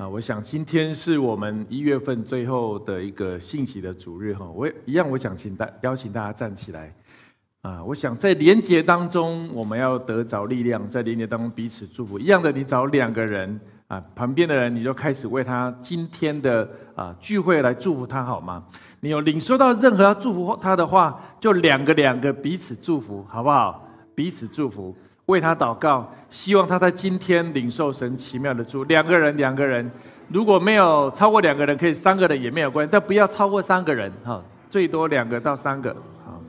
啊，我想今天是我们一月份最后的一个信息的主日哈。我一样，我想请大邀请大家站起来。啊，我想在连结当中，我们要得着力量，在连结当中彼此祝福。一样的，你找两个人啊，旁边的人你就开始为他今天的啊聚会来祝福他好吗？你有领受到任何要祝福他的话，就两个两个彼此祝福，好不好？彼此祝福。为他祷告，希望他在今天领受神奇妙的祝。两个人，两个人，如果没有超过两个人，可以三个人也没有关系，但不要超过三个人哈，最多两个到三个。好，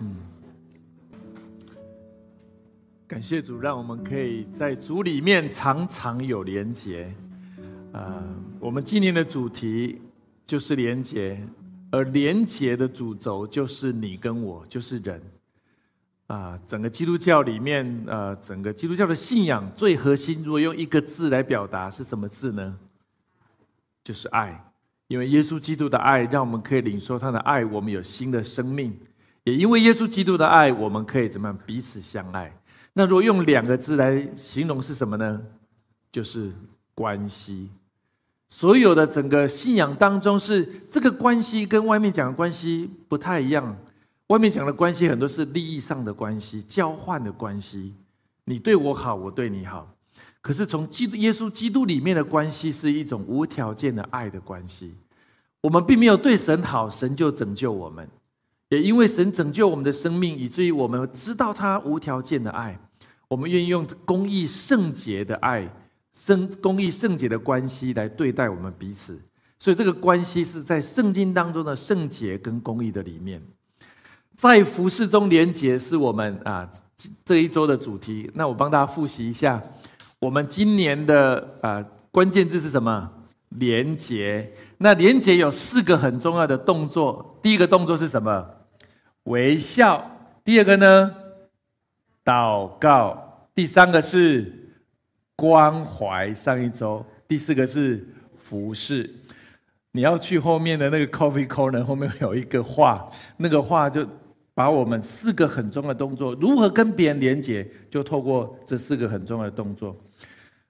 嗯，感谢主，让我们可以在主里面常常有连结。啊，我们今年的主题就是连结，而连结的主轴就是你跟我，就是人。啊，整个基督教里面，呃，整个基督教的信仰最核心，如果用一个字来表达，是什么字呢？就是爱。因为耶稣基督的爱，让我们可以领受他的爱，我们有新的生命。也因为耶稣基督的爱，我们可以怎么样彼此相爱？那如果用两个字来形容是什么呢？就是关系。所有的整个信仰当中，是这个关系跟外面讲的关系不太一样。外面讲的关系很多是利益上的关系、交换的关系，你对我好，我对你好。可是从基督耶稣基督里面的关系是一种无条件的爱的关系。我们并没有对神好，神就拯救我们；也因为神拯救我们的生命，以至于我们知道他无条件的爱，我们愿意用公义圣洁的爱、圣公义圣洁的关系来对待我们彼此。所以这个关系是在圣经当中的圣洁跟公义的里面。在服饰中连结是我们啊这一周的主题。那我帮大家复习一下，我们今年的啊关键字是什么？连结。那连结有四个很重要的动作。第一个动作是什么？微笑。第二个呢？祷告。第三个是关怀。上一周。第四个是服饰。你要去后面的那个 coffee corner 后面有一个画，那个画就。把我们四个很重要的动作如何跟别人连接，就透过这四个很重要的动作。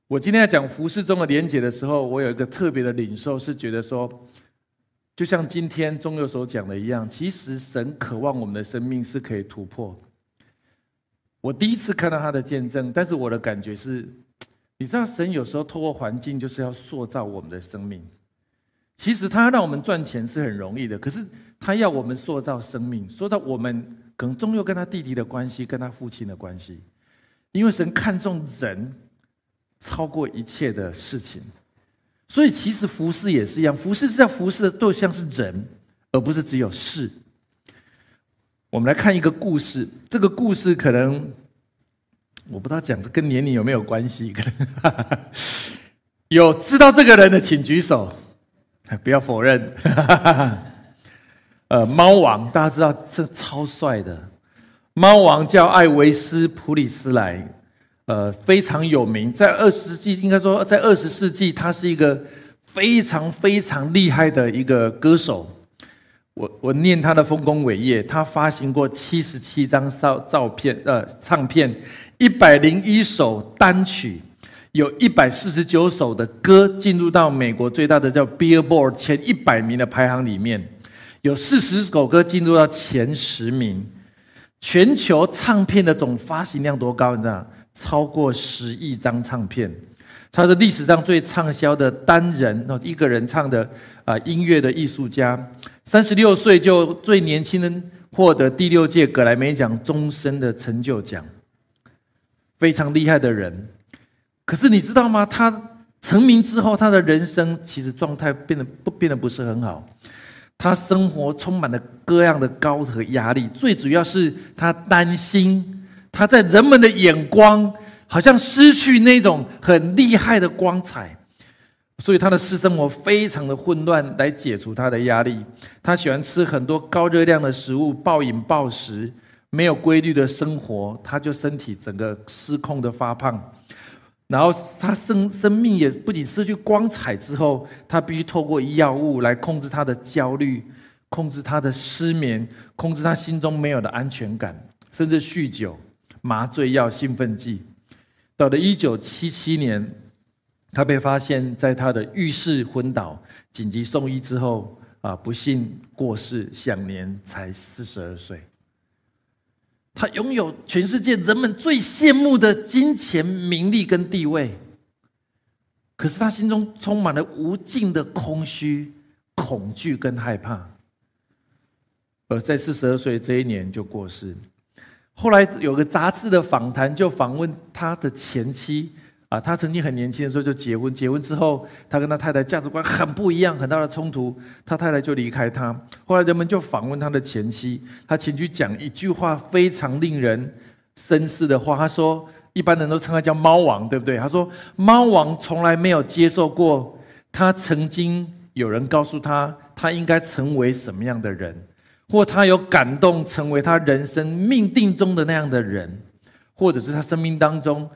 我今天在讲服饰中的连接的时候，我有一个特别的领受，是觉得说，就像今天中佑所讲的一样，其实神渴望我们的生命是可以突破。我第一次看到他的见证，但是我的感觉是，你知道，神有时候透过环境就是要塑造我们的生命。其实他让我们赚钱是很容易的，可是。他要我们塑造生命，塑造我们可能终究跟他弟弟的关系，跟他父亲的关系。因为神看重人超过一切的事情，所以其实服饰也是一样，服饰是要服饰的对象是人，而不是只有事。我们来看一个故事，这个故事可能我不知道讲这跟年龄有没有关系，可能 有知道这个人的请举手，不要否认。呃，猫王大家知道这超帅的，猫王叫艾维斯普里斯莱，呃，非常有名，在二十世纪应该说在二十世纪，他是一个非常非常厉害的一个歌手。我我念他的丰功伟业，他发行过七十七张照照片呃唱片，一百零一首单曲，有一百四十九首的歌进入到美国最大的叫 Billboard 前一百名的排行里面。有四十首歌进入到前十名，全球唱片的总发行量多高？你知道？超过十亿张唱片，他是历史上最畅销的单人哦，一个人唱的啊音乐的艺术家。三十六岁就最年轻人获得第六届格莱美奖终身的成就奖，非常厉害的人。可是你知道吗？他成名之后，他的人生其实状态变得不变得不是很好。他生活充满了各样的高和压力，最主要是他担心他在人们的眼光好像失去那种很厉害的光彩，所以他的私生活非常的混乱，来解除他的压力。他喜欢吃很多高热量的食物，暴饮暴食，没有规律的生活，他就身体整个失控的发胖。然后他生生命也不仅失去光彩之后，他必须透过药物来控制他的焦虑，控制他的失眠，控制他心中没有的安全感，甚至酗酒、麻醉药、兴奋剂。到了一九七七年，他被发现在他的浴室昏倒，紧急送医之后，啊，不幸过世，享年才四十二岁。他拥有全世界人们最羡慕的金钱、名利跟地位，可是他心中充满了无尽的空虚、恐惧跟害怕，而在四十二岁这一年就过世。后来有个杂志的访谈，就访问他的前妻。啊，他曾经很年轻的时候就结婚，结婚之后，他跟他太太价值观很不一样，很大的冲突，他太太就离开他。后来人们就访问他的前妻，他前妻讲一句话非常令人深思的话，他说：“一般人都称他叫猫王，对不对？”他说：“猫王从来没有接受过，他曾经有人告诉他，他应该成为什么样的人，或他有感动成为他人生命定中的那样的人，或者是他生命当中。”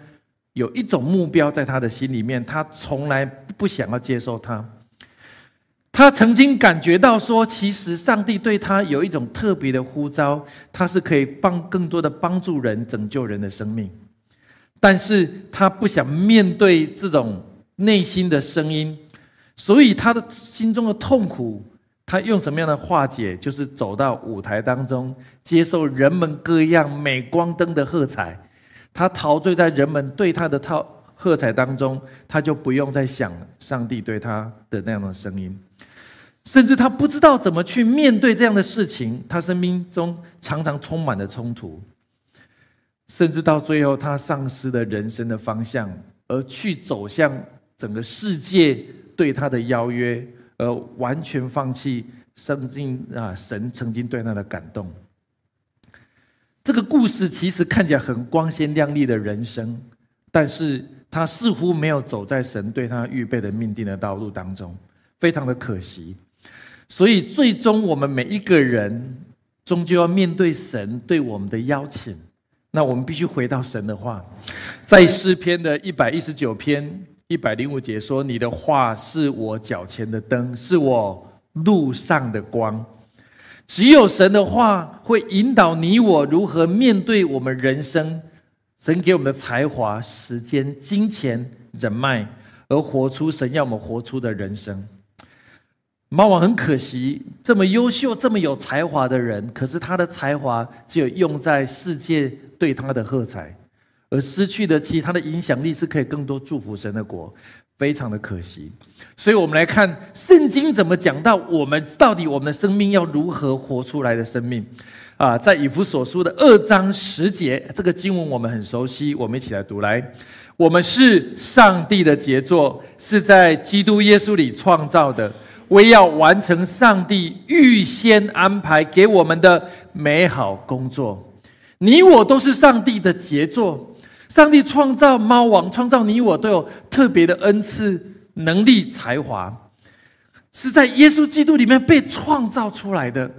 有一种目标在他的心里面，他从来不想要接受他。他曾经感觉到说，其实上帝对他有一种特别的呼召，他是可以帮更多的帮助人、拯救人的生命。但是他不想面对这种内心的声音，所以他的心中的痛苦，他用什么样的化解？就是走到舞台当中，接受人们各样镁光灯的喝彩。他陶醉在人们对他的套喝彩当中，他就不用再想上帝对他的那样的声音，甚至他不知道怎么去面对这样的事情。他生命中常常充满了冲突，甚至到最后，他丧失了人生的方向，而去走向整个世界对他的邀约，而完全放弃圣经啊神曾经对他的感动。这个故事其实看起来很光鲜亮丽的人生，但是他似乎没有走在神对他预备的命定的道路当中，非常的可惜。所以最终我们每一个人终究要面对神对我们的邀请，那我们必须回到神的话，在诗篇的一百一十九篇一百零五节说：“你的话是我脚前的灯，是我路上的光。”只有神的话会引导你我如何面对我们人生，神给我们的才华、时间、金钱、人脉，而活出神要我们活出的人生。猫王很可惜，这么优秀、这么有才华的人，可是他的才华只有用在世界对他的喝彩，而失去的其他的影响力是可以更多祝福神的国。非常的可惜，所以我们来看圣经怎么讲到我们到底我们的生命要如何活出来的生命啊，在以弗所书的二章十节，这个经文我们很熟悉，我们一起来读来。我们是上帝的杰作，是在基督耶稣里创造的，为要完成上帝预先安排给我们的美好工作。你我都是上帝的杰作。上帝创造猫王，创造你我都有特别的恩赐、能力、才华，是在耶稣基督里面被创造出来的。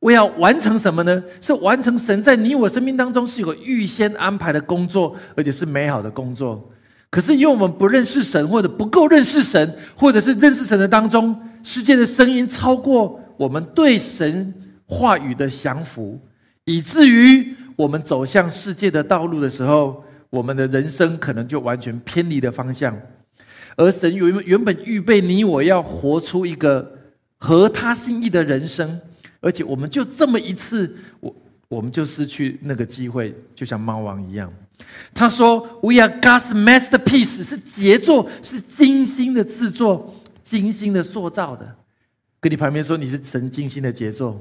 我要完成什么呢？是完成神在你我生命当中是有预先安排的工作，而且是美好的工作。可是因为我们不认识神，或者不够认识神，或者是认识神的当中，世界的声音超过我们对神话语的降服，以至于我们走向世界的道路的时候。我们的人生可能就完全偏离了方向，而神原原本预备你我要活出一个合他心意的人生，而且我们就这么一次，我我们就失去那个机会，就像猫王一样。他说：“We are God's masterpiece，是杰作，是精心的制作、精心的塑造的。”跟你旁边说，你是神精心的杰作。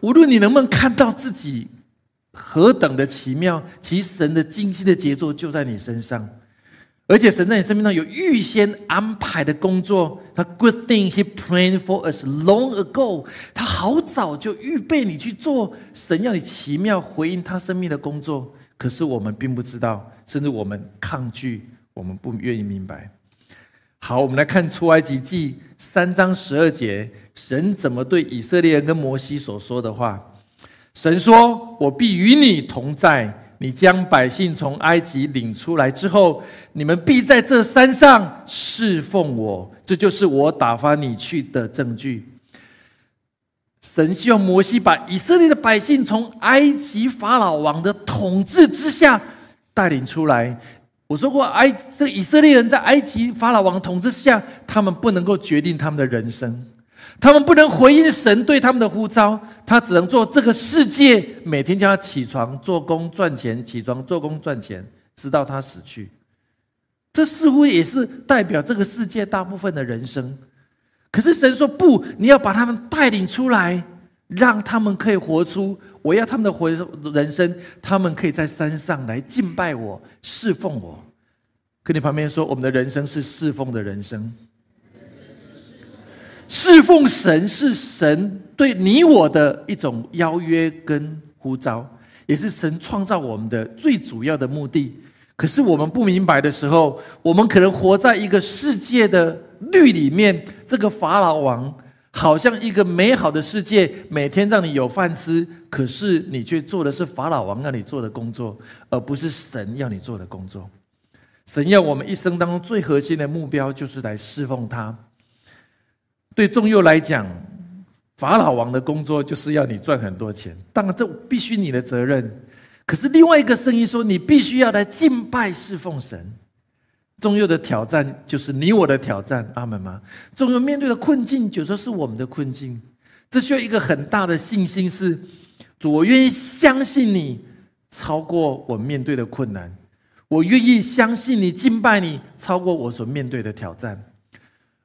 无论你能不能看到自己。何等的奇妙！其实神的精细的杰作就在你身上，而且神在你生命上有预先安排的工作。他 Good thing He planned for us long ago。他好早就预备你去做神要你奇妙回应他生命的工作，可是我们并不知道，甚至我们抗拒，我们不愿意明白。好，我们来看出埃及记三章十二节，神怎么对以色列人跟摩西所说的话？神说：“我必与你同在，你将百姓从埃及领出来之后，你们必在这山上侍奉我，这就是我打发你去的证据。”神希望摩西把以色列的百姓从埃及法老王的统治之下带领出来。我说过，埃这以色列人在埃及法老王统治下，他们不能够决定他们的人生，他们不能回应神对他们的呼召，他只能做这个世界每天叫他起床做工赚钱，起床做工赚钱，直到他死去。这似乎也是代表这个世界大部分的人生。可是神说不，你要把他们带领出来，让他们可以活出我要他们的活人生，他们可以在山上来敬拜我、侍奉我。跟你旁边说，我们的人生是侍奉的人生，侍奉神是神对你我的一种邀约跟呼召，也是神创造我们的最主要的目的。可是我们不明白的时候，我们可能活在一个世界的。律里面，这个法老王好像一个美好的世界，每天让你有饭吃，可是你却做的是法老王让你做的工作，而不是神要你做的工作。神要我们一生当中最核心的目标，就是来侍奉他。对众幼来讲，法老王的工作就是要你赚很多钱，当然这必须你的责任。可是另外一个声音说，你必须要来敬拜侍奉神。中幼的挑战就是你我的挑战，阿门吗？中幼面对的困境，就说是我们的困境。这需要一个很大的信心，是主，我愿意相信你，超过我面对的困难；我愿意相信你，敬拜你，超过我所面对的挑战。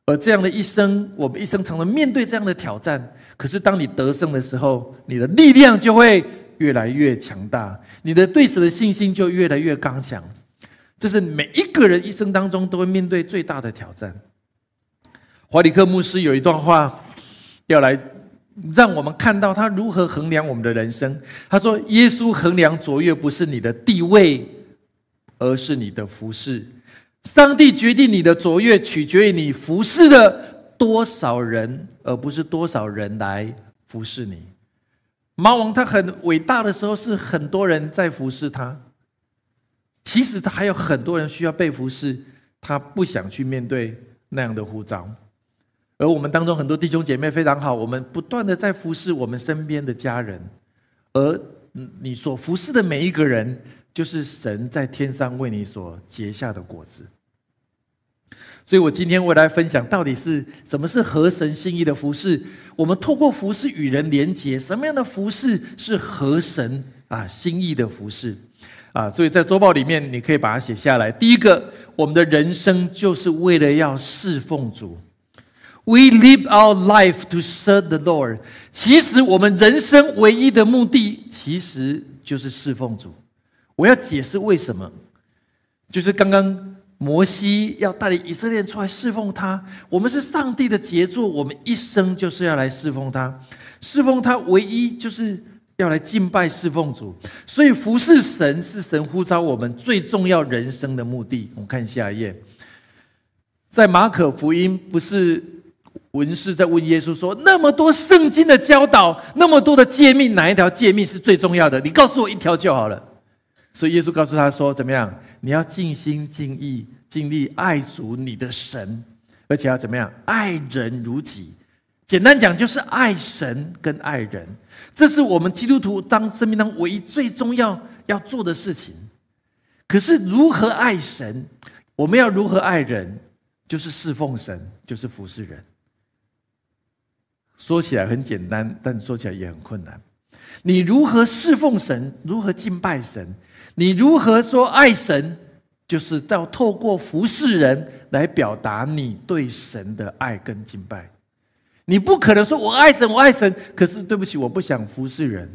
而这样的一生，我们一生常常面对这样的挑战。可是当你得胜的时候，你的力量就会越来越强大，你的对手的信心就越来越刚强。这是每一个人一生当中都会面对最大的挑战。华里克牧师有一段话，要来让我们看到他如何衡量我们的人生。他说：“耶稣衡量卓越不是你的地位，而是你的服饰。上帝决定你的卓越，取决于你服侍的多少人，而不是多少人来服侍你。”猫王他很伟大的时候，是很多人在服侍他。其实他还有很多人需要被服侍，他不想去面对那样的呼召。而我们当中很多弟兄姐妹非常好，我们不断的在服侍我们身边的家人，而你所服侍的每一个人，就是神在天上为你所结下的果子。所以我今天我来分享，到底是什么是合神心意的服侍？我们透过服侍与人连结，什么样的服侍是合神啊心意的服侍？啊，所以在周报里面，你可以把它写下来。第一个，我们的人生就是为了要侍奉主。We live our life to serve the Lord。其实我们人生唯一的目的，其实就是侍奉主。我要解释为什么，就是刚刚摩西要带领以色列出来侍奉他。我们是上帝的杰作，我们一生就是要来侍奉他。侍奉他，唯一就是。要来敬拜侍奉主，所以服侍神是神呼召我们最重要人生的目的。我们看下一页，在马可福音，不是文士在问耶稣说：“那么多圣经的教导，那么多的诫命，哪一条诫命是最重要的？你告诉我一条就好了。”所以耶稣告诉他说：“怎么样？你要尽心尽意尽力爱主你的神，而且要怎么样？爱人如己。”简单讲，就是爱神跟爱人，这是我们基督徒当生命当唯一最重要要做的事情。可是如何爱神，我们要如何爱人，就是侍奉神，就是服侍人。说起来很简单，但说起来也很困难。你如何侍奉神，如何敬拜神，你如何说爱神，就是要透过服侍人来表达你对神的爱跟敬拜。你不可能说“我爱神，我爱神”，可是对不起，我不想服侍人。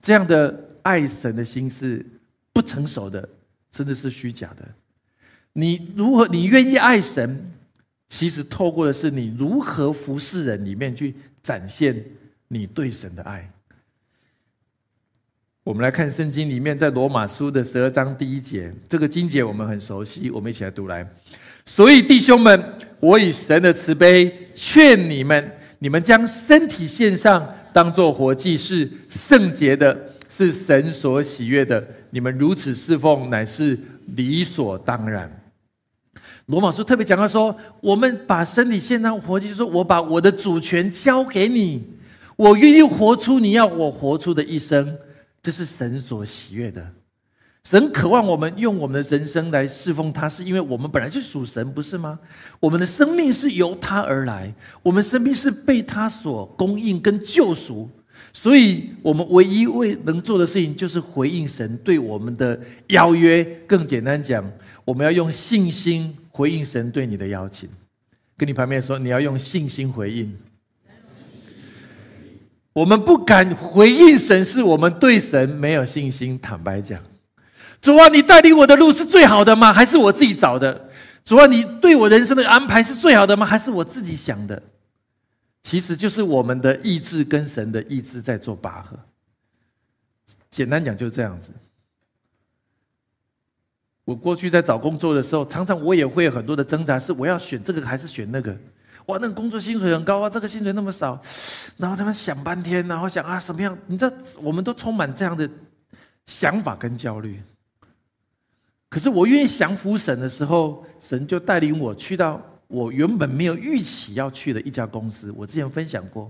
这样的爱神的心是不成熟的，甚至是虚假的。你如何？你愿意爱神，其实透过的是你如何服侍人里面去展现你对神的爱。我们来看圣经里面，在罗马书的十二章第一节，这个经节我们很熟悉，我们一起来读来。所以弟兄们，我以神的慈悲劝你们，你们将身体献上，当做活祭，是圣洁的，是神所喜悦的。你们如此侍奉，乃是理所当然。罗马书特别讲到说，我们把身体献上活祭，说我把我的主权交给你，我愿意活出你要我活出的一生。这是神所喜悦的，神渴望我们用我们的人生来侍奉他，是因为我们本来就属神，不是吗？我们的生命是由他而来，我们生命是被他所供应跟救赎，所以我们唯一为能做的事情就是回应神对我们的邀约。更简单讲，我们要用信心回应神对你的邀请。跟你旁边说，你要用信心回应。我们不敢回应神，是我们对神没有信心。坦白讲，主啊，你带领我的路是最好的吗？还是我自己找的？主啊，你对我人生的安排是最好的吗？还是我自己想的？其实就是我们的意志跟神的意志在做拔河。简单讲就是这样子。我过去在找工作的时候，常常我也会有很多的挣扎，是我要选这个还是选那个。哇，那个工作薪水很高啊，这个薪水那么少，然后他们想半天，然后想啊，什么样？你知道，我们都充满这样的想法跟焦虑。可是我愿意降服神的时候，神就带领我去到我原本没有预期要去的一家公司。我之前分享过，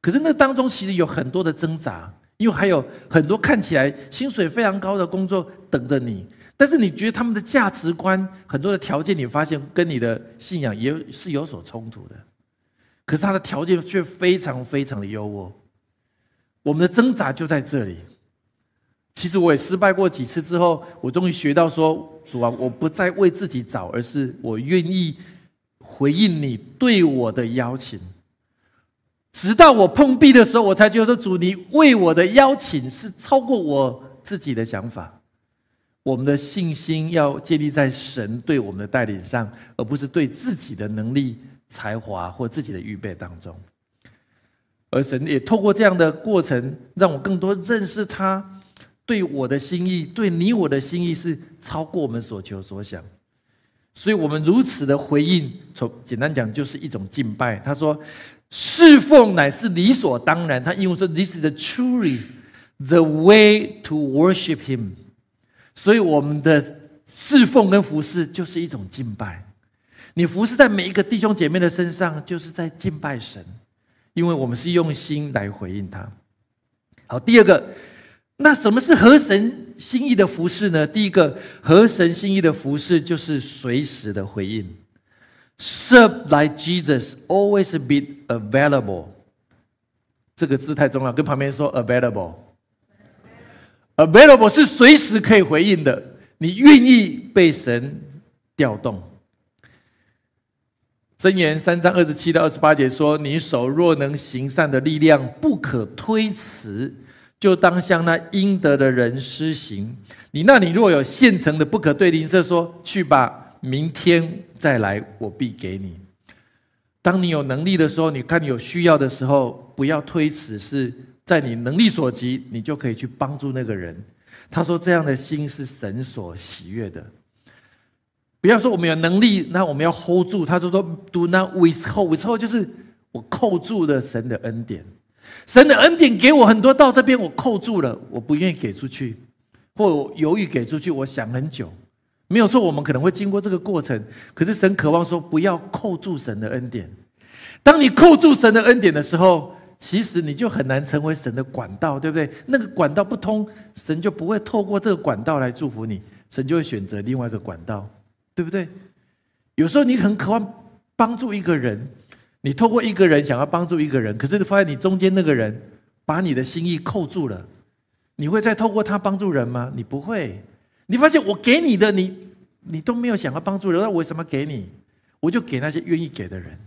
可是那当中其实有很多的挣扎，因为还有很多看起来薪水非常高的工作等着你。但是你觉得他们的价值观很多的条件，你发现跟你的信仰也是有所冲突的。可是他的条件却非常非常的优渥。我们的挣扎就在这里。其实我也失败过几次之后，我终于学到说：主啊，我不再为自己找，而是我愿意回应你对我的邀请。直到我碰壁的时候，我才觉得说：主，你为我的邀请是超过我自己的想法。我们的信心要建立在神对我们的带领上，而不是对自己的能力、才华或自己的预备当中。而神也透过这样的过程，让我更多认识他对我的心意，对你我的心意是超过我们所求所想。所以，我们如此的回应，从简单讲就是一种敬拜。他说：“侍奉乃是理所当然。”他英文说：“This is truly the way to worship Him。”所以，我们的侍奉跟服侍就是一种敬拜。你服侍在每一个弟兄姐妹的身上，就是在敬拜神，因为我们是用心来回应他。好，第二个，那什么是合神心意的服侍呢？第一个，合神心意的服侍就是随时的回应，serve like Jesus, always be available。这个字太重要，跟旁边说 available。Available 是随时可以回应的，你愿意被神调动。箴言三章二十七到二十八节说：“你手若能行善的力量不可推辞，就当向那应得的人施行。你那里若有现成的，不可对邻舍说：去吧，明天再来，我必给你。当你有能力的时候，你看你有需要的时候，不要推辞，是。”在你能力所及，你就可以去帮助那个人。他说：“这样的心是神所喜悦的。”不要说我们有能力，那我们要 hold 住。他就：“说 do not withhold，withhold 就是我扣住了神的恩典。神的恩典给我很多，到这边我扣住了，我不愿意给出去，或犹豫给出去。我想很久，没有错。我们可能会经过这个过程，可是神渴望说，不要扣住神的恩典。当你扣住神的恩典的时候。”其实你就很难成为神的管道，对不对？那个管道不通，神就不会透过这个管道来祝福你，神就会选择另外一个管道，对不对？有时候你很渴望帮助一个人，你透过一个人想要帮助一个人，可是你发现你中间那个人把你的心意扣住了，你会再透过他帮助人吗？你不会。你发现我给你的，你你都没有想要帮助人，那我为什么给你？我就给那些愿意给的人。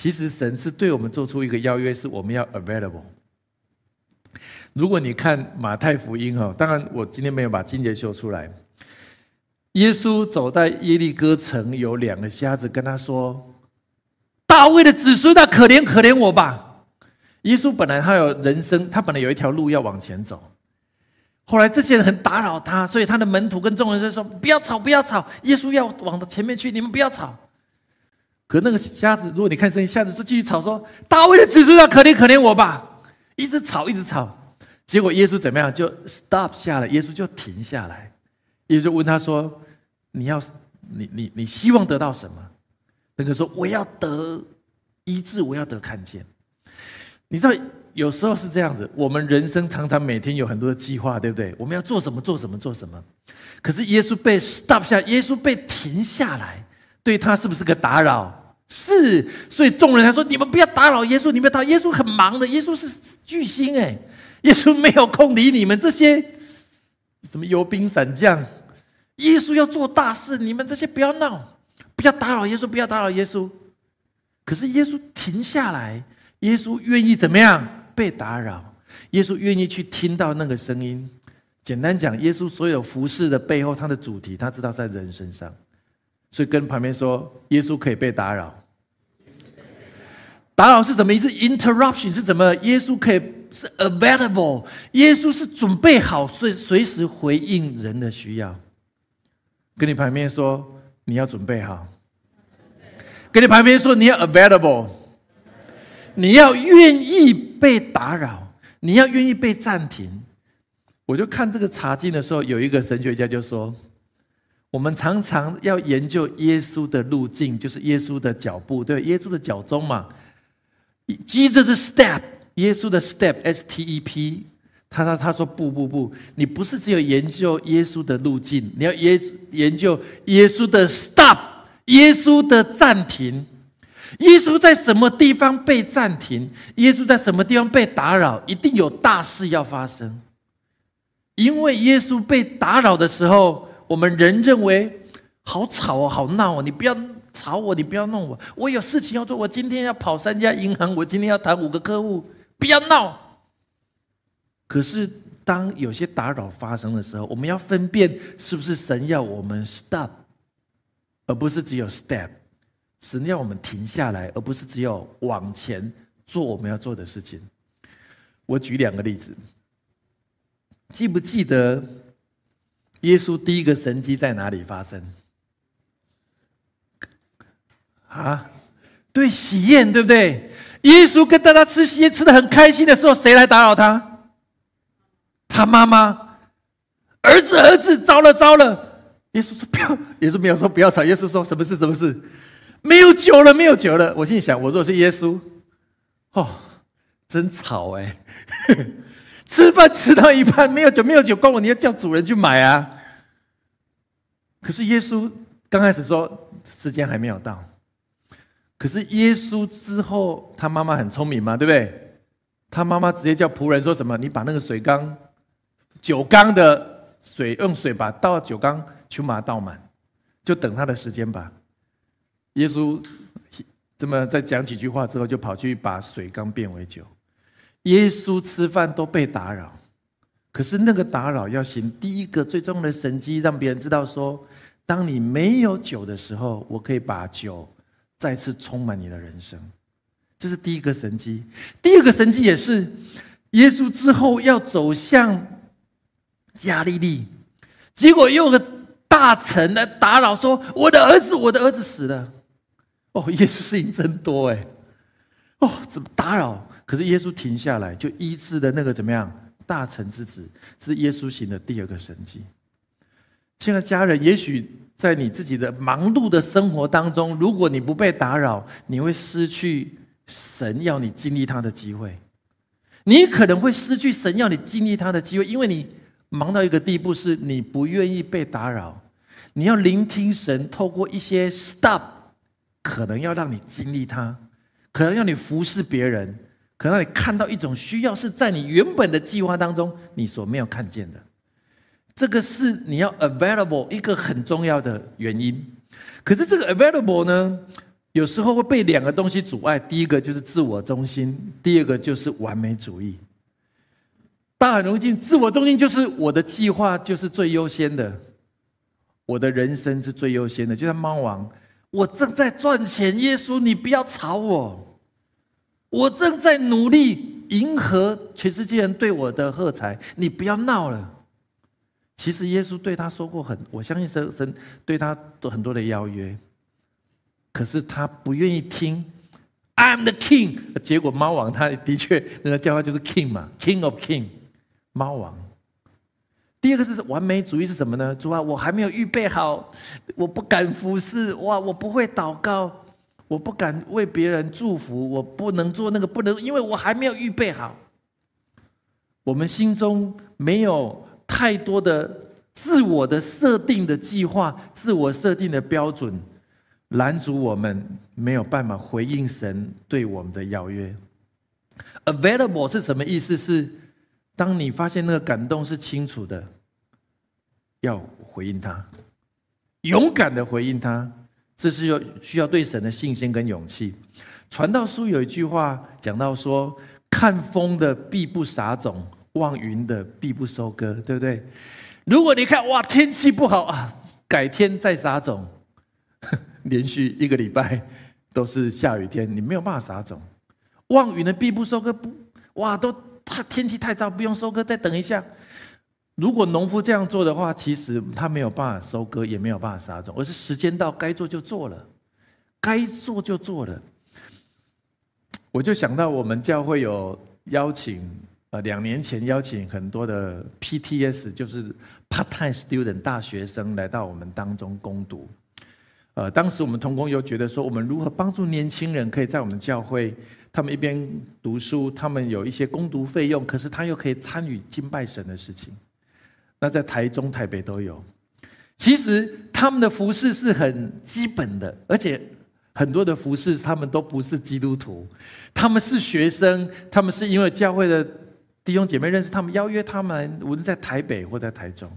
其实神是对我们做出一个邀约，是我们要 available。如果你看马太福音哈，当然我今天没有把金节秀出来。耶稣走在耶利哥城，有两个瞎子跟他说：“大卫的子孙，那可怜可怜我吧。”耶稣本来他有人生，他本来有一条路要往前走。后来这些人很打扰他，所以他的门徒跟众人就说：“不要吵，不要吵！耶稣要往前面去，你们不要吵。”可那个瞎子，如果你看声音，瞎子就继续吵说：“大卫的子孙要，可怜可怜我吧！”一直吵，一直吵。结果耶稣怎么样？就 stop 下来，耶稣就停下来。耶稣问他说：“你要你你你希望得到什么？”那个说：“我要得医治，我要得看见。”你知道？有时候是这样子，我们人生常常每天有很多的计划，对不对？我们要做什么，做什么，做什么。可是耶稣被 stop 下，耶稣被停下来，对他是不是个打扰？是。所以众人他说：“你们不要打扰耶稣，你们打。”耶稣很忙的，耶稣是巨星哎，耶稣没有空理你们这些什么游兵散将。耶稣要做大事，你们这些不要闹，不要打扰耶稣，不要打扰耶稣。可是耶稣停下来，耶稣愿意怎么样？被打扰，耶稣愿意去听到那个声音。简单讲，耶稣所有服饰的背后，他的主题他知道在人身上，所以跟旁边说，耶稣可以被打扰。打扰是什么意思？Interruption 是什么？耶稣可以是 available，耶稣是准备好，随随时回应人的需要。跟你旁边说，你要准备好。跟你旁边说，你要 available。你要愿意被打扰，你要愿意被暂停。我就看这个茶经的时候，有一个神学家就说：“我们常常要研究耶稣的路径，就是耶稣的脚步，对，耶稣的脚踪嘛。Jesus step，耶稣的 step，S T E P。他他他说不不不，你不是只有研究耶稣的路径，你要研研究耶稣的 stop，耶稣的暂停。”耶稣在什么地方被暂停？耶稣在什么地方被打扰？一定有大事要发生。因为耶稣被打扰的时候，我们人认为好吵哦，好闹哦，你不要吵我，你不要弄我，我有事情要做，我今天要跑三家银行，我今天要谈五个客户，不要闹。可是当有些打扰发生的时候，我们要分辨是不是神要我们 stop，而不是只有 step。神要我们停下来，而不是只有往前做我们要做的事情。我举两个例子，记不记得耶稣第一个神迹在哪里发生？啊，对，喜宴，对不对？耶稣跟大家吃喜宴，吃的很开心的时候，谁来打扰他？他妈妈，儿子，儿子，糟了，糟了！耶稣说不要，耶稣没有说不要吵，耶稣说什么事？什么事？没有酒了，没有酒了。我心里想，我若是耶稣，哦，真吵哎！吃饭吃到一半，没有酒，没有酒，怪我，你要叫主人去买啊。可是耶稣刚开始说时间还没有到，可是耶稣之后，他妈妈很聪明嘛，对不对？他妈妈直接叫仆人说什么：“你把那个水缸、酒缸的水用水把倒酒缸，去把它倒满，就等他的时间吧。”耶稣这么再讲几句话之后，就跑去把水缸变为酒。耶稣吃饭都被打扰，可是那个打扰要行第一个最重要的神迹，让别人知道说：当你没有酒的时候，我可以把酒再次充满你的人生。这是第一个神迹。第二个神迹也是耶稣之后要走向加利利，结果又有个大臣来打扰说：我的儿子，我的儿子死了。哦，耶稣事情真多哎！哦，怎么打扰？可是耶稣停下来，就医治的那个怎么样？大臣之子是耶稣行的第二个神迹。亲爱的家人，也许在你自己的忙碌的生活当中，如果你不被打扰，你会失去神要你经历他的机会。你可能会失去神要你经历他的机会，因为你忙到一个地步，是你不愿意被打扰。你要聆听神，透过一些 stop。可能要让你经历他，可能要你服侍别人，可能你看到一种需要是在你原本的计划当中你所没有看见的。这个是你要 available 一个很重要的原因。可是这个 available 呢，有时候会被两个东西阻碍。第一个就是自我中心，第二个就是完美主义。大荣幸，自我中心就是我的计划就是最优先的，我的人生是最优先的，就像猫王。我正在赚钱，耶稣，你不要吵我。我正在努力迎合全世界人对我的喝彩，你不要闹了。其实耶稣对他说过很，我相信神神对他都很多的邀约，可是他不愿意听。I'm the king。结果猫王他的确，那个叫他就是 king 嘛，king of king，猫王。第二个是完美主义是什么呢？主啊，我还没有预备好，我不敢服侍，哇，我不会祷告，我不敢为别人祝福，我不能做那个，不能，因为我还没有预备好。我们心中没有太多的自我的设定的计划，自我设定的标准，拦阻我们没有办法回应神对我们的邀约。Available 是什么意思？是。当你发现那个感动是清楚的，要回应他，勇敢的回应他，这是要需要对神的信心跟勇气。传道书有一句话讲到说：“看风的必不撒种，望云的必不收割，对不对？”如果你看哇天气不好啊，改天再撒种，连续一个礼拜都是下雨天，你没有办法撒种。望云的必不收割，不哇都。太天气太糟，不用收割，再等一下。如果农夫这样做的话，其实他没有办法收割，也没有办法撒种，而是时间到该做就做了，该做就做了。我就想到我们教会有邀请，呃，两年前邀请很多的 PTS，就是 part-time student 大学生来到我们当中攻读。呃，当时我们同工又觉得说，我们如何帮助年轻人可以在我们教会，他们一边读书，他们有一些攻读费用，可是他又可以参与敬拜神的事情。那在台中、台北都有。其实他们的服饰是很基本的，而且很多的服饰他们都不是基督徒，他们是学生，他们是因为教会的弟兄姐妹认识他们，邀约他们，无论在台北或在台中。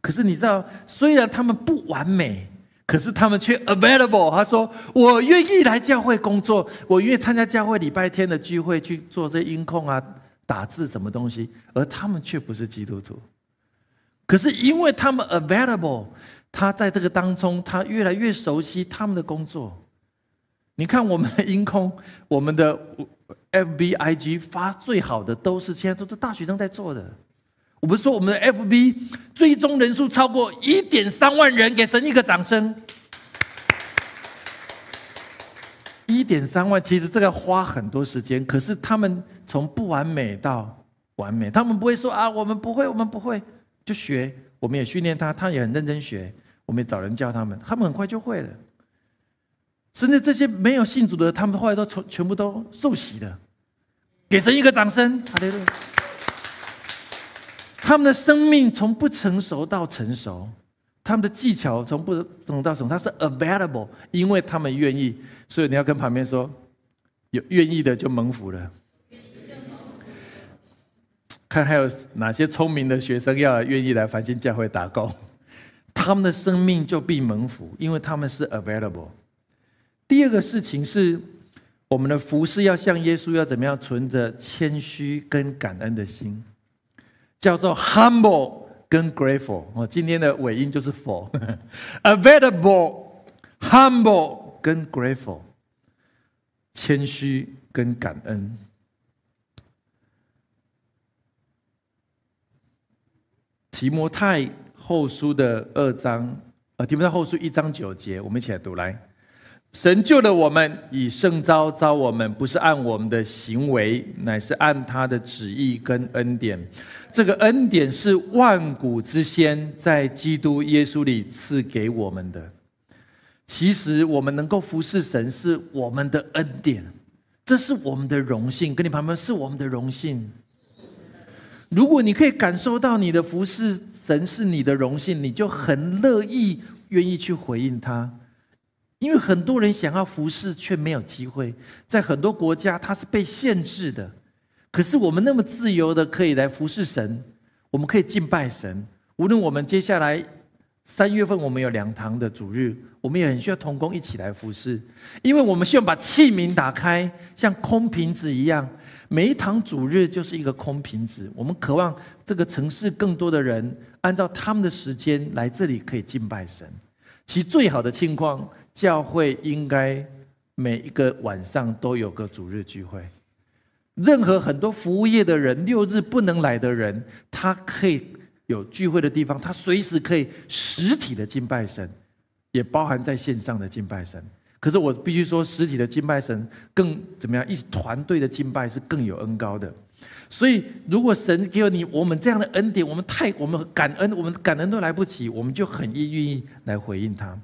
可是你知道，虽然他们不完美。可是他们却 available，他说：“我愿意来教会工作，我愿意参加教会礼拜天的聚会去做这音控啊、打字什么东西。”而他们却不是基督徒。可是因为他们 available，他在这个当中，他越来越熟悉他们的工作。你看我们的音空，我们的 FBIG 发最好的都是现在都是大学生在做的。我不是说我们的 FB 最终人数超过一点三万人，给神一个掌声。一点三万，其实这个花很多时间，可是他们从不完美到完美，他们不会说啊，我们不会，我们不会，就学，我们也训练他，他也很认真学，我们也找人教他们，他们很快就会了。甚至这些没有信主的，他们后来都从全部都受洗了，给神一个掌声，好的。他们的生命从不成熟到成熟，他们的技巧从不成熟到成熟，他是 available，因为他们愿意，所以你要跟旁边说，有愿意的就蒙福了。看还有哪些聪明的学生要愿意来繁星教会打工，他们的生命就必蒙福，因为他们是 available。第二个事情是，我们的服饰要像耶稣，要怎么样存着谦虚跟感恩的心。叫做 humble 跟 grateful，哦，今天的尾音就是 for，available，humble 跟 grateful，谦虚跟感恩。提摩太后书的二章，呃，提摩太后书一章九节，我们一起来读来。神救了我们，以圣招招我们，不是按我们的行为，乃是按他的旨意跟恩典。这个恩典是万古之先，在基督耶稣里赐给我们的。其实我们能够服侍神，是我们的恩典，这是我们的荣幸。跟你旁边是我们的荣幸。如果你可以感受到你的服侍神是你的荣幸，你就很乐意、愿意去回应他。因为很多人想要服侍，却没有机会。在很多国家，他是被限制的。可是我们那么自由的，可以来服侍神，我们可以敬拜神。无论我们接下来三月份，我们有两堂的主日，我们也很需要同工一起来服侍。因为我们希望把器皿打开，像空瓶子一样。每一堂主日就是一个空瓶子。我们渴望这个城市更多的人，按照他们的时间来这里，可以敬拜神。其最好的情况。教会应该每一个晚上都有个主日聚会。任何很多服务业的人，六日不能来的人，他可以有聚会的地方，他随时可以实体的敬拜神，也包含在线上的敬拜神。可是我必须说，实体的敬拜神更怎么样？一团队的敬拜是更有恩高的。所以，如果神给了你我们这样的恩典，我们太我们感恩，我们感恩都来不及，我们就很愿意来回应他。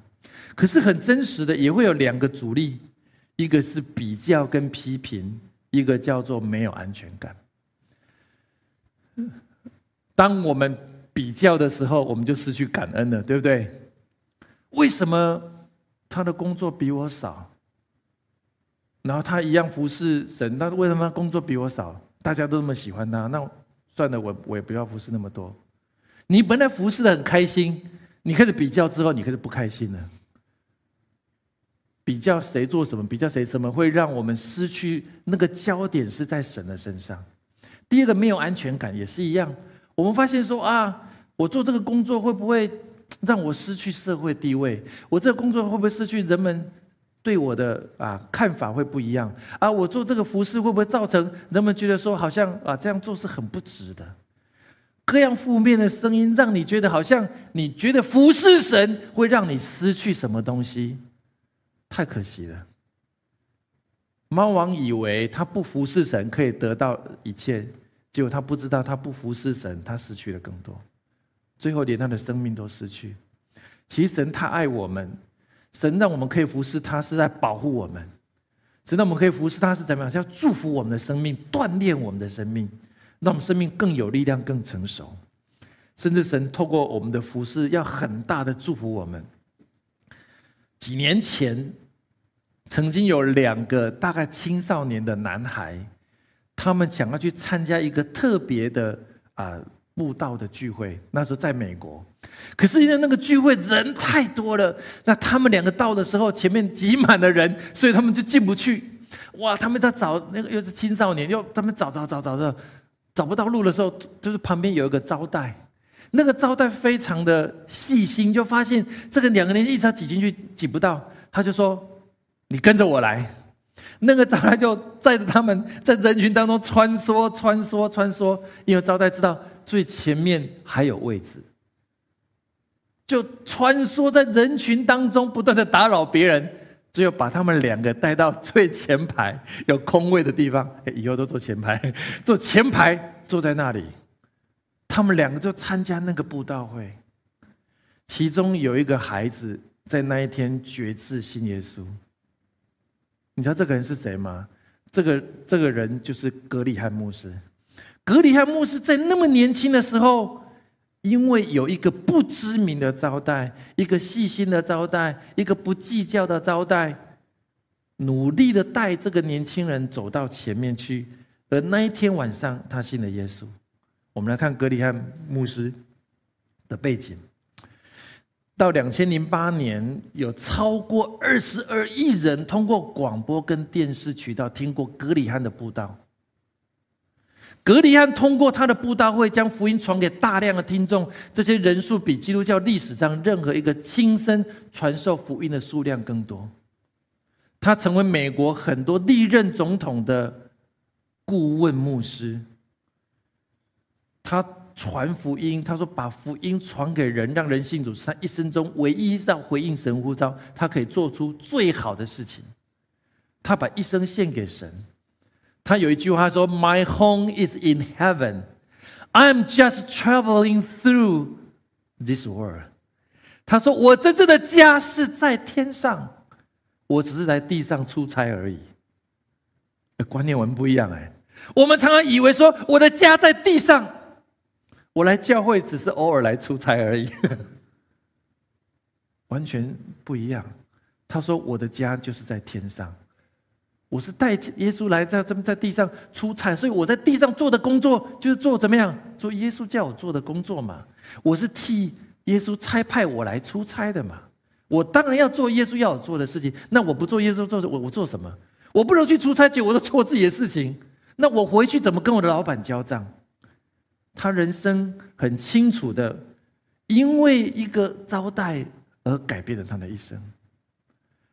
可是很真实的，也会有两个阻力，一个是比较跟批评，一个叫做没有安全感。当我们比较的时候，我们就失去感恩了，对不对？为什么？他的工作比我少，然后他一样服侍神，那为什么工作比我少？大家都那么喜欢他，那算了，我我也不要服侍那么多。你本来服侍的很开心，你开始比较之后，你开始不开心了。比较谁做什么，比较谁什么，会让我们失去那个焦点是在神的身上。第二个没有安全感也是一样，我们发现说啊，我做这个工作会不会？让我失去社会地位，我这个工作会不会失去人们对我的啊看法会不一样啊？我做这个服饰会不会造成人们觉得说好像啊这样做是很不值的？各样负面的声音让你觉得好像你觉得服侍神会让你失去什么东西？太可惜了。猫王以为他不服侍神可以得到一切，结果他不知道他不服侍神，他失去了更多。最后连他的生命都失去。其实神他爱我们，神让我们可以服侍他，是在保护我们；神让我们可以服侍他，是怎么样？是要祝福我们的生命，锻炼我们的生命，让我们生命更有力量、更成熟。甚至神透过我们的服侍，要很大的祝福我们。几年前，曾经有两个大概青少年的男孩，他们想要去参加一个特别的啊。布道的聚会，那时候在美国，可是因为那个聚会人太多了，那他们两个到的时候，前面挤满了人，所以他们就进不去。哇，他们在找那个又是青少年，又他们找找找找着，找不到路的时候，就是旁边有一个招待，那个招待非常的细心，就发现这个两个人一直要挤进去，挤不到，他就说：“你跟着我来。”那个招待就带着他们在人群当中穿梭、穿梭、穿梭，因为招待知道。最前面还有位置，就穿梭在人群当中，不断的打扰别人，只有把他们两个带到最前排有空位的地方。以后都坐前排，坐前排坐在那里。他们两个就参加那个布道会，其中有一个孩子在那一天决志信耶稣。你知道这个人是谁吗？这个这个人就是格里汉牧师。格里汉牧师在那么年轻的时候，因为有一个不知名的招待，一个细心的招待，一个不计较的招待，努力的带这个年轻人走到前面去。而那一天晚上，他信了耶稣。我们来看格里汉牧师的背景。到两千零八年，有超过二十二亿人通过广播跟电视渠道听过格里汉的布道。格里汉通过他的布道会，将福音传给大量的听众，这些人数比基督教历史上任何一个亲身传授福音的数量更多。他成为美国很多历任总统的顾问牧师。他传福音，他说把福音传给人，让人信主，是他一生中唯一让回应神呼召，他可以做出最好的事情。他把一生献给神。他有一句话说：“My home is in heaven. I'm just traveling through this world。”他说：“我真正的家是在天上，我只是在地上出差而已。”观念我们不一样哎，我们常常以为说我的家在地上，我来教会只是偶尔来出差而已，完全不一样。他说：“我的家就是在天上。”我是带耶稣来在这么在地上出差，所以我在地上做的工作就是做怎么样？做耶稣叫我做的工作嘛。我是替耶稣差派我来出差的嘛。我当然要做耶稣要我做的事情。那我不做耶稣做，我我做什么？我不能去出差，结果我都做自己的事情。那我回去怎么跟我的老板交账？他人生很清楚的，因为一个招待而改变了他的一生。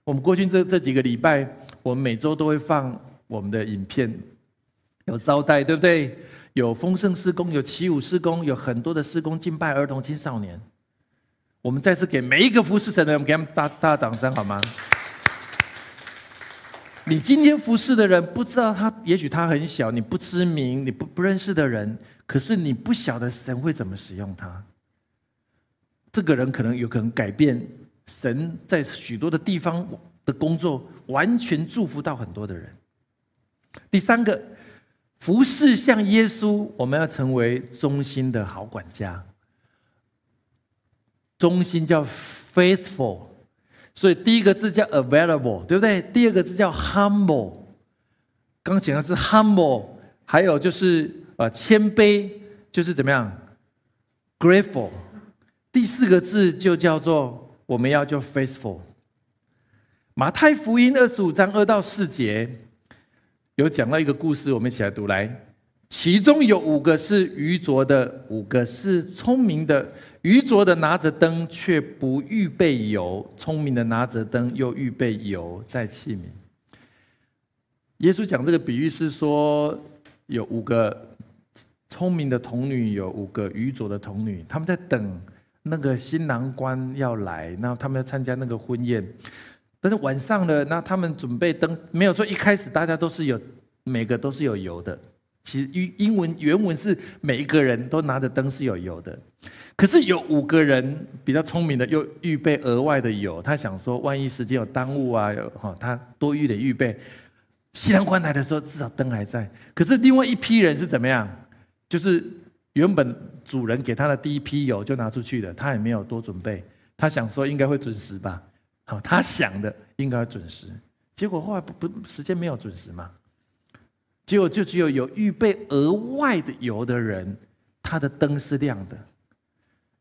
我们过去这这几个礼拜，我们每周都会放我们的影片，有招待，对不对？有丰盛施工，有起舞施工，有很多的施工敬拜儿童青少年。我们再次给每一个服侍神的人，给他们大大掌声好吗？你今天服侍的人，不知道他，也许他很小，你不知名，你不不认识的人，可是你不晓得神会怎么使用他。这个人可能有可能改变神在许多的地方的工作，完全祝福到很多的人。第三个。服侍像耶稣，我们要成为忠心的好管家。忠心叫 faithful，所以第一个字叫 available，对不对？第二个字叫 humble。刚讲的是 humble，还有就是呃谦卑，就是怎么样 grateful。第四个字就叫做我们要叫 faithful。马太福音二十五章二到四节。有讲到一个故事，我们一起来读来。其中有五个是愚拙的，五个是聪明的。愚拙的拿着灯，却不预备油；聪明的拿着灯，又预备油在器皿。耶稣讲这个比喻是说，有五个聪明的童女，有五个愚拙的童女，他们在等那个新郎官要来，那他们要参加那个婚宴。但是晚上呢，那他们准备灯，没有说一开始大家都是有，每个都是有油的。其实英英文原文是每一个人都拿着灯是有油的，可是有五个人比较聪明的，又预备额外的油。他想说，万一时间有耽误啊，有哈，他多余的预备。西凉官来的时候，至少灯还在。可是另外一批人是怎么样？就是原本主人给他的第一批油就拿出去了，他也没有多准备。他想说应该会准时吧。好，他想的应该准时，结果后来不不时间没有准时嘛，结果就只有有预备额外的油的人，他的灯是亮的，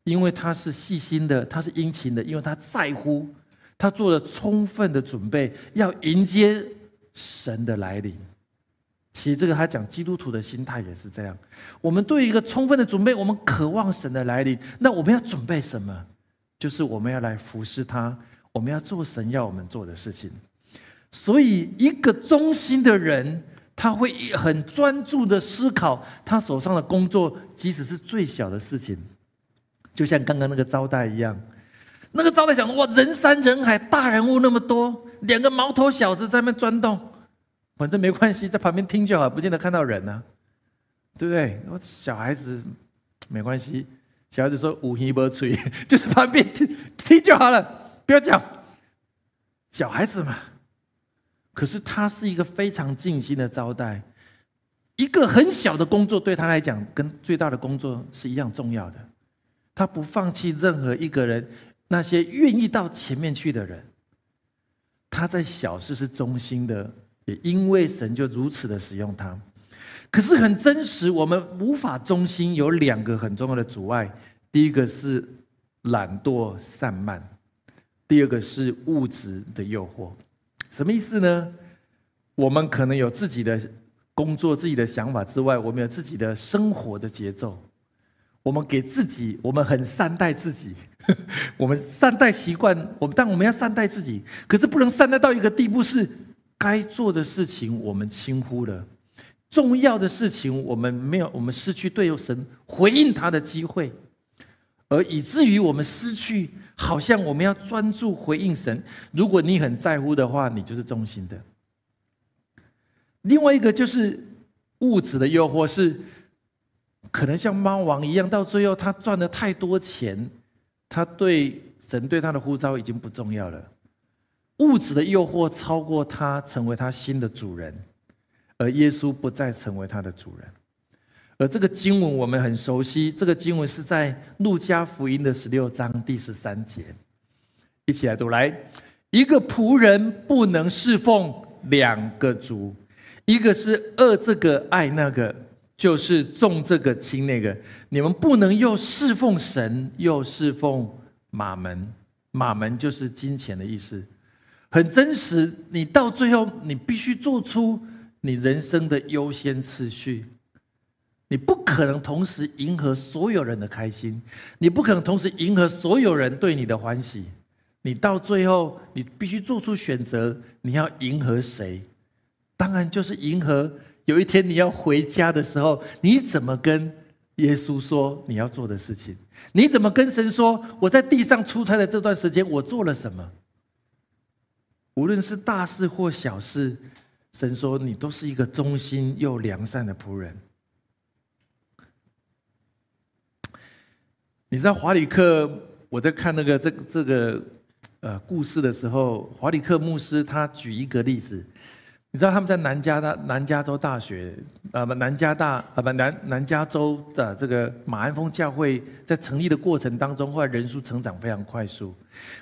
因为他是细心的，他是殷勤的，因为他在乎，他做了充分的准备，要迎接神的来临。其实这个他讲基督徒的心态也是这样，我们对一个充分的准备，我们渴望神的来临，那我们要准备什么？就是我们要来服侍他。我们要做神要我们做的事情，所以一个忠心的人，他会很专注的思考他手上的工作，即使是最小的事情，就像刚刚那个招待一样。那个招待想：哇，人山人海，大人物那么多，两个毛头小子在那边钻洞，反正没关系，在旁边听就好，不见得看到人呢，对不对？我小孩子没关系，小孩子说五音不吹，就是旁边听听就好了。不要讲小孩子嘛，可是他是一个非常尽心的招待，一个很小的工作对他来讲，跟最大的工作是一样重要的。他不放弃任何一个人，那些愿意到前面去的人，他在小事是忠心的，也因为神就如此的使用他。可是很真实，我们无法忠心，有两个很重要的阻碍。第一个是懒惰散漫。第二个是物质的诱惑，什么意思呢？我们可能有自己的工作、自己的想法之外，我们有自己的生活的节奏。我们给自己，我们很善待自己，我们善待习惯。我们但我们要善待自己，可是不能善待到一个地步，是该做的事情我们轻忽了，重要的事情我们没有，我们失去对神回应他的机会。而以至于我们失去，好像我们要专注回应神。如果你很在乎的话，你就是忠心的。另外一个就是物质的诱惑，是可能像猫王一样，到最后他赚了太多钱，他对神对他的呼召已经不重要了。物质的诱惑超过他成为他新的主人，而耶稣不再成为他的主人。而这个经文我们很熟悉，这个经文是在路加福音的十六章第十三节，一起来读来。一个仆人不能侍奉两个主，一个是恶这个爱那个，就是重这个轻那个。你们不能又侍奉神，又侍奉马门。马门就是金钱的意思，很真实。你到最后，你必须做出你人生的优先次序。你不可能同时迎合所有人的开心，你不可能同时迎合所有人对你的欢喜。你到最后你必须做出选择，你要迎合谁？当然就是迎合。有一天你要回家的时候，你怎么跟耶稣说你要做的事情？你怎么跟神说我在地上出差的这段时间我做了什么？无论是大事或小事，神说你都是一个忠心又良善的仆人。你知道华里克？我在看那个这这个呃故事的时候，华里克牧师他举一个例子。你知道他们在南加大南加州大学啊不南加大啊不南南加州的这个马鞍峰教会，在成立的过程当中，后来人数成长非常快速。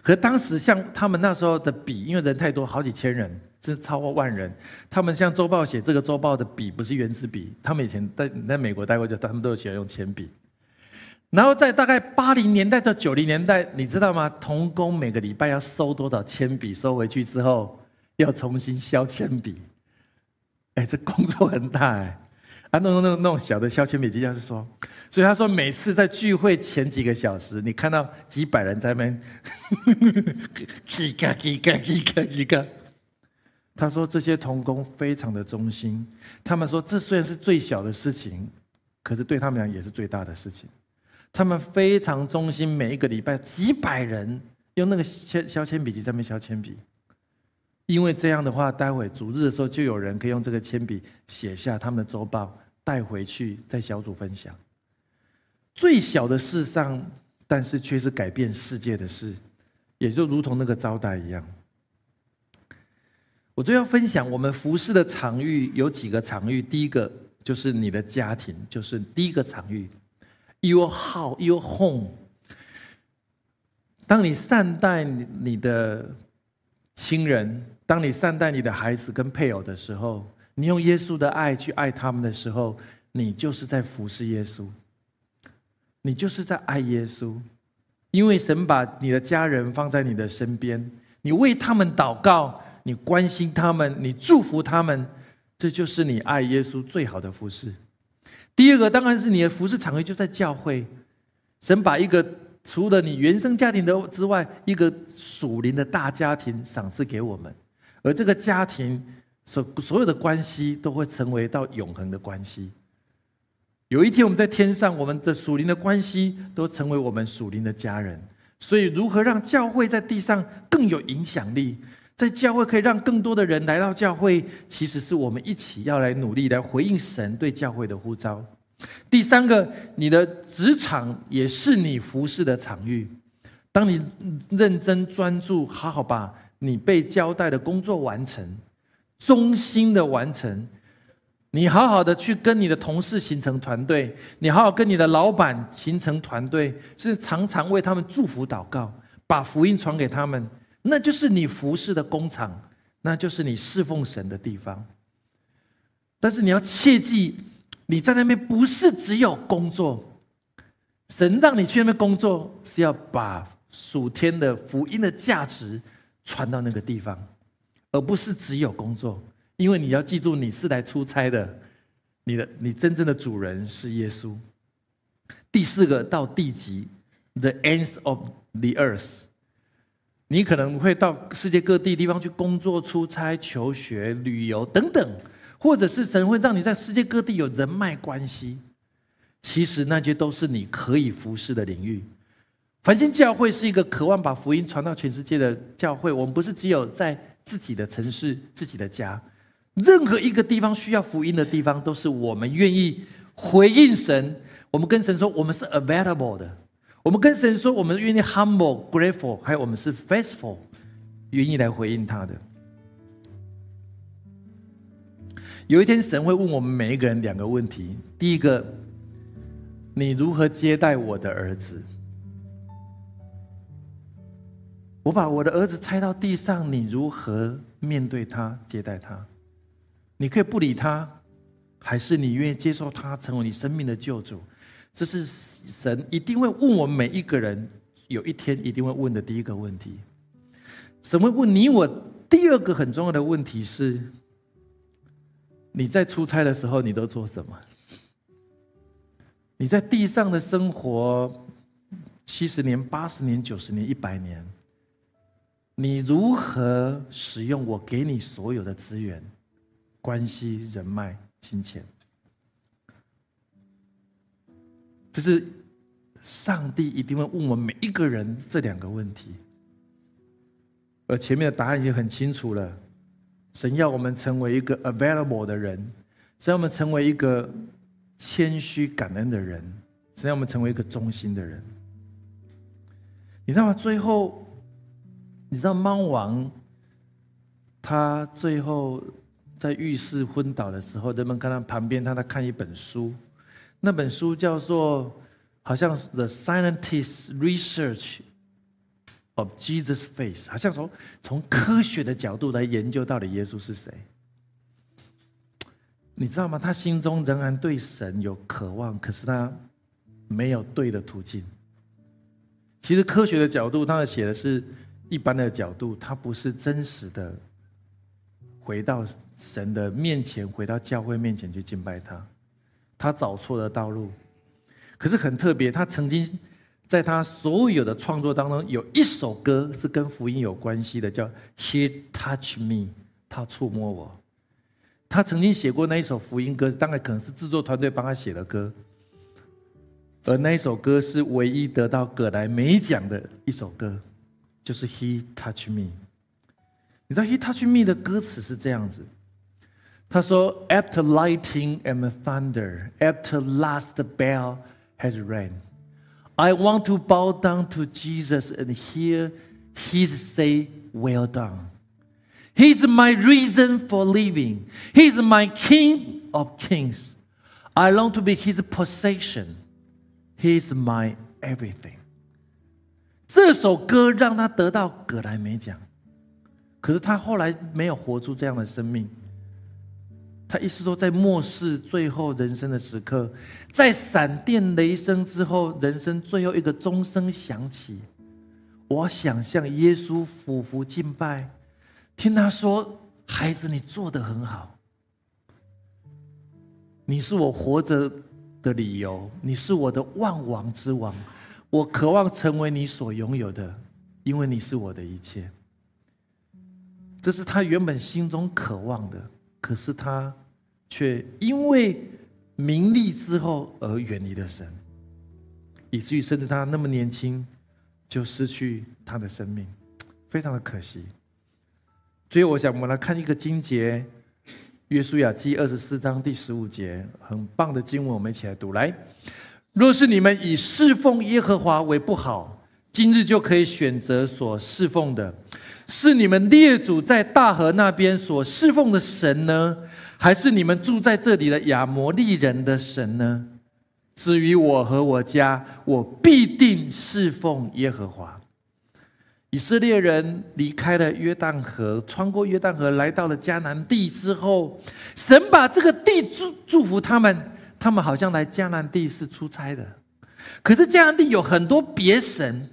可当时像他们那时候的笔，因为人太多，好几千人，甚至超过万人。他们像周报写这个周报的笔不是圆珠笔，他们以前在在美国待过，就他们都喜欢用铅笔。然后在大概八零年代到九零年代，你知道吗？童工每个礼拜要收多少铅笔？收回去之后要重新削铅笔。哎，这工作很大哎。啊，那种那那种小的削铅笔机，他是说，所以他说每次在聚会前几个小时，你看到几百人在那边，叽嘎叽嘎叽嘎叽嘎。他说这些童工非常的忠心，他们说这虽然是最小的事情，可是对他们俩也是最大的事情。他们非常忠心，每一个礼拜几百人用那个削削铅笔机在那削铅笔，因为这样的话，待会主日的时候就有人可以用这个铅笔写下他们的周报，带回去在小组分享。最小的事上，但是却是改变世界的事，也就如同那个招待一样。我最要分享我们服饰的场域有几个场域，第一个就是你的家庭，就是第一个场域。Your house, your home。当你善待你的亲人，当你善待你的孩子跟配偶的时候，你用耶稣的爱去爱他们的时候，你就是在服侍耶稣，你就是在爱耶稣。因为神把你的家人放在你的身边，你为他们祷告，你关心他们，你祝福他们，这就是你爱耶稣最好的服侍。第二个当然是你的服饰场合就在教会，神把一个除了你原生家庭的之外，一个属灵的大家庭赏赐给我们，而这个家庭所所有的关系都会成为到永恒的关系。有一天我们在天上，我们的属灵的关系都成为我们属灵的家人。所以，如何让教会在地上更有影响力？在教会可以让更多的人来到教会，其实是我们一起要来努力来回应神对教会的呼召。第三个，你的职场也是你服侍的场域。当你认真专注，好好把你被交代的工作完成，忠心的完成，你好好的去跟你的同事形成团队，你好好跟你的老板形成团队，是常常为他们祝福祷告，把福音传给他们。那就是你服侍的工厂，那就是你侍奉神的地方。但是你要切记，你在那边不是只有工作，神让你去那边工作，是要把属天的福音的价值传到那个地方，而不是只有工作。因为你要记住，你是来出差的，你的你真正的主人是耶稣。第四个到地极，the ends of the earth。你可能会到世界各地地方去工作、出差、求学、旅游等等，或者是神会让你在世界各地有人脉关系。其实那些都是你可以服侍的领域。繁星教会是一个渴望把福音传到全世界的教会。我们不是只有在自己的城市、自己的家，任何一个地方需要福音的地方，都是我们愿意回应神。我们跟神说，我们是 available 的。我们跟神说，我们愿意 humble、grateful，还有我们是 faithful，愿意来回应他的。有一天，神会问我们每一个人两个问题：第一个，你如何接待我的儿子？我把我的儿子拆到地上，你如何面对他、接待他？你可以不理他，还是你愿意接受他成为你生命的救主？这是神一定会问我们每一个人，有一天一定会问的第一个问题。神会问你我第二个很重要的问题是：你在出差的时候，你都做什么？你在地上的生活七十年、八十年、九十年、一百年，你如何使用我给你所有的资源、关系、人脉、金钱？这是上帝一定会问我们每一个人这两个问题。而前面的答案已经很清楚了：神要我们成为一个 available 的人，神要我们成为一个谦虚感恩的人，神要我们成为一个忠心的人。你知道吗？最后，你知道猫王他最后在浴室昏倒的时候，人们看到旁边他在看一本书，那本书叫做好像《The Scientist Research of Jesus Face》，好像从从科学的角度来研究到底耶稣是谁。你知道吗？他心中仍然对神有渴望，可是他没有对的途径。其实科学的角度，他写的是一般的角度，他不是真实的回到神的面前，回到教会面前去敬拜他，他找错了道路。可是很特别，他曾经在他所有的创作当中，有一首歌是跟福音有关系的，叫《He Touch Me》，他触摸我。他曾经写过那一首福音歌，当然可能是制作团队帮他写的歌。而那一首歌是唯一得到葛莱美奖的一首歌，就是《He Touch Me》。你知道《He Touch Me》的歌词是这样子，他说：“After lightning and thunder, after last bell has rang, I want to bow down to Jesus and hear His say, Well done. He's my reason for living. He's my King of kings. I long to be His possession.” He's my everything。这首歌让他得到格莱美奖，可是他后来没有活出这样的生命。 他意思说，在末世最后人生的时刻，在闪电雷声之后，人生最后一个钟声响起，我想向耶稣俯伏敬拜，听他说：“孩子，你做的很好，你是我活着。”的理由，你是我的万王之王，我渴望成为你所拥有的，因为你是我的一切。这是他原本心中渴望的，可是他却因为名利之后而远离了神，以至于甚至他那么年轻就失去他的生命，非常的可惜。所以，我想我们来看一个经节。约书亚记二十四章第十五节，很棒的经文，我们一起来读。来，若是你们以侍奉耶和华为不好，今日就可以选择所侍奉的，是你们列祖在大河那边所侍奉的神呢，还是你们住在这里的亚摩利人的神呢？至于我和我家，我必定侍奉耶和华。以色列人离开了约旦河，穿过约旦河，来到了迦南地之后，神把这个地祝祝福他们。他们好像来迦南地是出差的，可是迦南地有很多别神，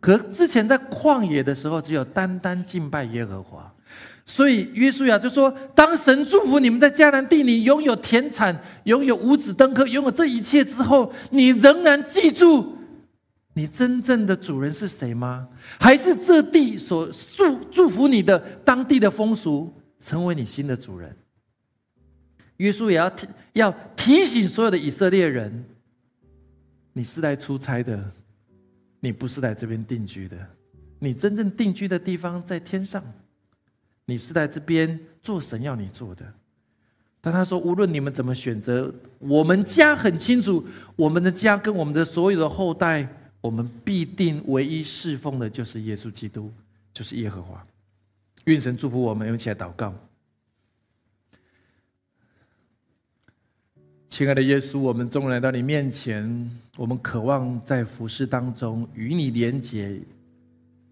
可之前在旷野的时候，只有单单敬拜耶和华。所以约书亚就说：“当神祝福你们在迦南地里拥有田产，拥有五子登科，拥有这一切之后，你仍然记住。”你真正的主人是谁吗？还是这地所祝祝福你的当地的风俗成为你新的主人？约书也要提要提醒所有的以色列人：你是来出差的，你不是来这边定居的。你真正定居的地方在天上，你是在这边做神要你做的。但他说：无论你们怎么选择，我们家很清楚，我们的家跟我们的所有的后代。我们必定唯一侍奉的就是耶稣基督，就是耶和华。愿神祝福我们，一起来祷告。亲爱的耶稣，我们终于来到你面前，我们渴望在服饰当中与你连结，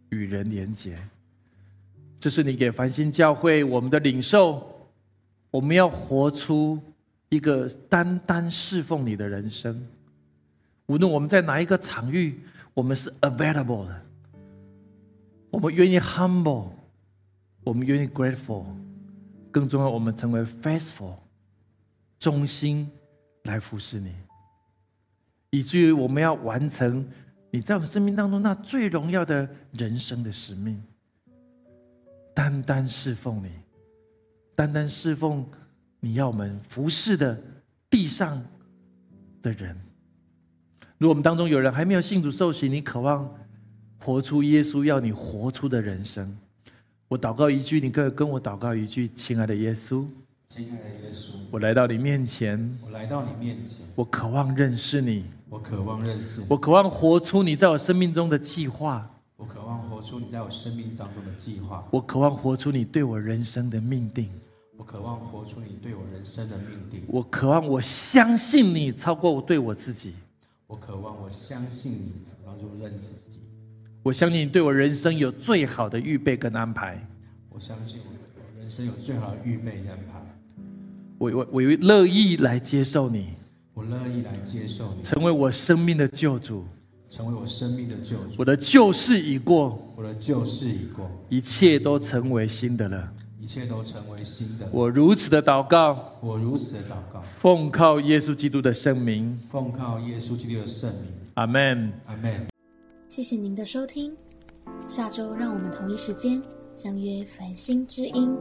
与人连结。这是你给繁星教会我们的领受。我们要活出一个单单侍奉你的人生。无论我们在哪一个场域，我们是 available 的。我们愿意 humble，我们愿意 grateful，更重要，我们成为 faithful，忠心来服侍你，以至于我们要完成你在我们生命当中那最荣耀的人生的使命，单单侍奉你，单单侍奉你要我们服侍的地上的人。如果我们当中有人还没有信主受洗，你渴望活出耶稣要你活出的人生，我祷告一句，你可以跟我祷告一句，亲爱的耶稣，亲爱的耶稣，我来到你面前，我来到你面前，我渴望认识你，我渴望认识你，我渴望活出你在我生命中的计划，出你在我生命当中的计划，我渴望活出你对我人生的命定，我渴望活出你对我人生的命定，我渴望我相信你超过我对我自己，我渴望我相信你帮助认知自己，我相信你对我人生有最好的预备跟安排，我相信我人生有最好的预备与安排，我我我乐意来接受你，我乐意来接受你，成为我生命的救主。成为我生命的救主，我的旧事已过，我的旧事已过，一切都成为新的了。一切都成为新的。我如此的祷告，我如此的祷告，奉靠耶稣基督的圣名，奉靠耶稣基督的圣名，阿门。阿门。谢谢您的收听，下周让我们同一时间相约繁星之音。